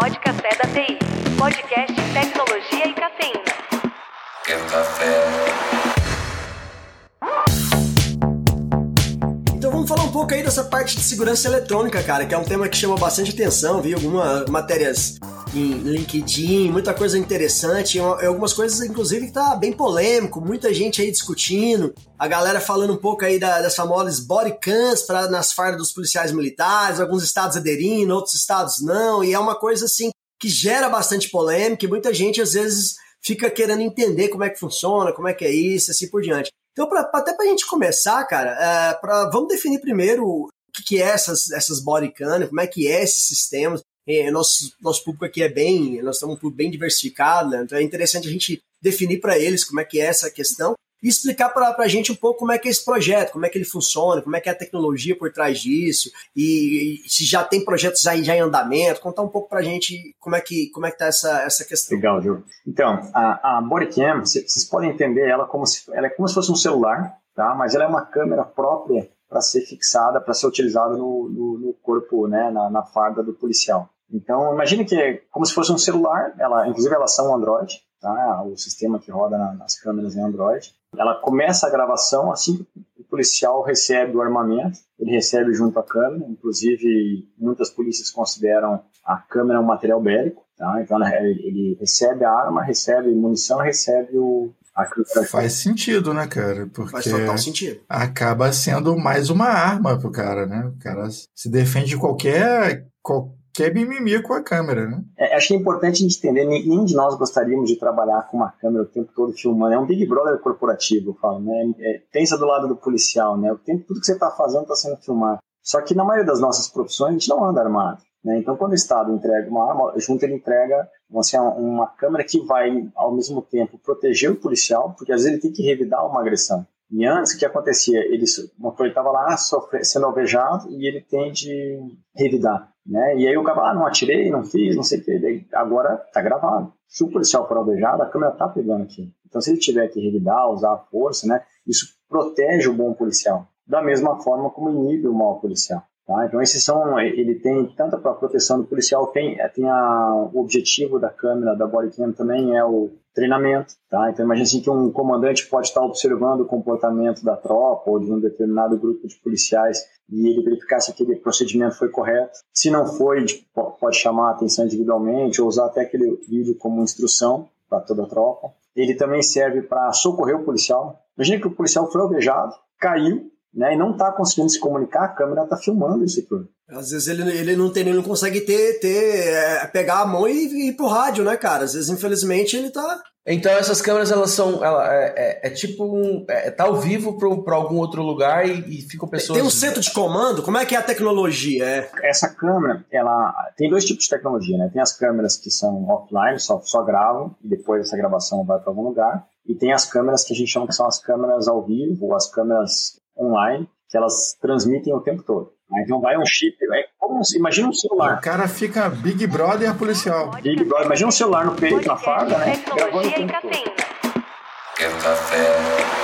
Podcast da TI. Podcast Tecnologia e Cafeína. Quer café? Falar um pouco aí dessa parte de segurança eletrônica, cara, que é um tema que chama bastante atenção, vi algumas matérias em LinkedIn, muita coisa interessante, algumas coisas inclusive que tá bem polêmico, muita gente aí discutindo, a galera falando um pouco aí da, das famosas body cams para nas fardas dos policiais militares, alguns estados aderindo, outros estados não, e é uma coisa assim que gera bastante polêmica e muita gente às vezes fica querendo entender como é que funciona, como é que é isso, assim por diante. Então, pra, até pra gente começar, cara, é, pra, vamos definir primeiro o que, que é essas, essas como é que é esses sistemas. É, nosso, nosso público aqui é bem, nós estamos um público bem diversificado, né? então é interessante a gente definir para eles como é que é essa questão e explicar para a gente um pouco como é que é esse projeto, como é que ele funciona, como é que é a tecnologia por trás disso, e, e se já tem projetos aí já em andamento, contar um pouco para a gente como é que como é que tá essa, essa questão. Legal, Gil. Então, a, a Bodycam, vocês podem entender ela como se ela é como se fosse um celular, tá? Mas ela é uma câmera própria para ser fixada, para ser utilizada no, no, no, corpo, né, na, na farda do policial. Então, imagine que é como se fosse um celular, ela, inclusive elas são Android, tá? o sistema que roda na, nas câmeras é Android. Ela começa a gravação assim que o policial recebe o armamento, ele recebe junto à câmera, inclusive muitas polícias consideram a câmera um material bélico, tá? então ele recebe a arma, recebe munição, recebe o, Faz sentido, né, cara? Porque Faz total sentido. acaba sendo mais uma arma pro cara, né? O cara se defende de qualquer, qualquer mimimi com a câmera, né? É, acho que é importante a gente entender, nenhum de nós gostaríamos de trabalhar com uma câmera o tempo todo filmando. É um Big Brother corporativo, eu falo, né? É, pensa do lado do policial, né? O tempo, tudo que você está fazendo está sendo filmado. Só que na maioria das nossas profissões a gente não anda armado. Né? Então, quando o Estado entrega uma arma, junto ele entrega assim, uma câmera que vai, ao mesmo tempo, proteger o policial, porque às vezes ele tem que revidar uma agressão. E antes, o que acontecia? Ele, estava lá sofre, sendo alvejado e ele tem de revidar. Né? E aí o cara, ah, não atirei, não fiz, não sei o que. Agora está gravado. Se o policial for alvejado, a câmera está pegando aqui. Então, se ele tiver que revidar, usar a força, né, isso protege o bom policial. Da mesma forma como inibe o mau policial. Tá? Então, esses são, ele tem tanto para proteção do policial, tem, tem a, o objetivo da câmera, da bodycam também é o treinamento. Tá? Então, imagine assim que um comandante pode estar observando o comportamento da tropa ou de um determinado grupo de policiais e ele verificar se aquele procedimento foi correto. Se não foi, pode chamar a atenção individualmente ou usar até aquele vídeo como instrução para toda a tropa. Ele também serve para socorrer o policial. Imagine que o policial foi alvejado, caiu, né, e não está conseguindo se comunicar, a câmera está filmando isso tudo. Às vezes ele, ele, não, tem, ele não consegue ter, ter é, pegar a mão e, e ir pro rádio, né, cara? Às vezes, infelizmente, ele tá. Então essas câmeras elas são ela é, é, é tipo um, é, tá ao vivo para algum outro lugar e, e ficam pessoas tem um centro de comando como é que é a tecnologia é? essa câmera ela tem dois tipos de tecnologia né tem as câmeras que são offline só só gravam e depois essa gravação vai para algum lugar e tem as câmeras que a gente chama que são as câmeras ao vivo as câmeras online, que elas transmitem o tempo todo. Então vai um chip, é como, imagina um celular. O cara fica Big Brother policial. Big Brother, imagina um celular no peito, na farda, né? Gravando o tempo todo. Quer café?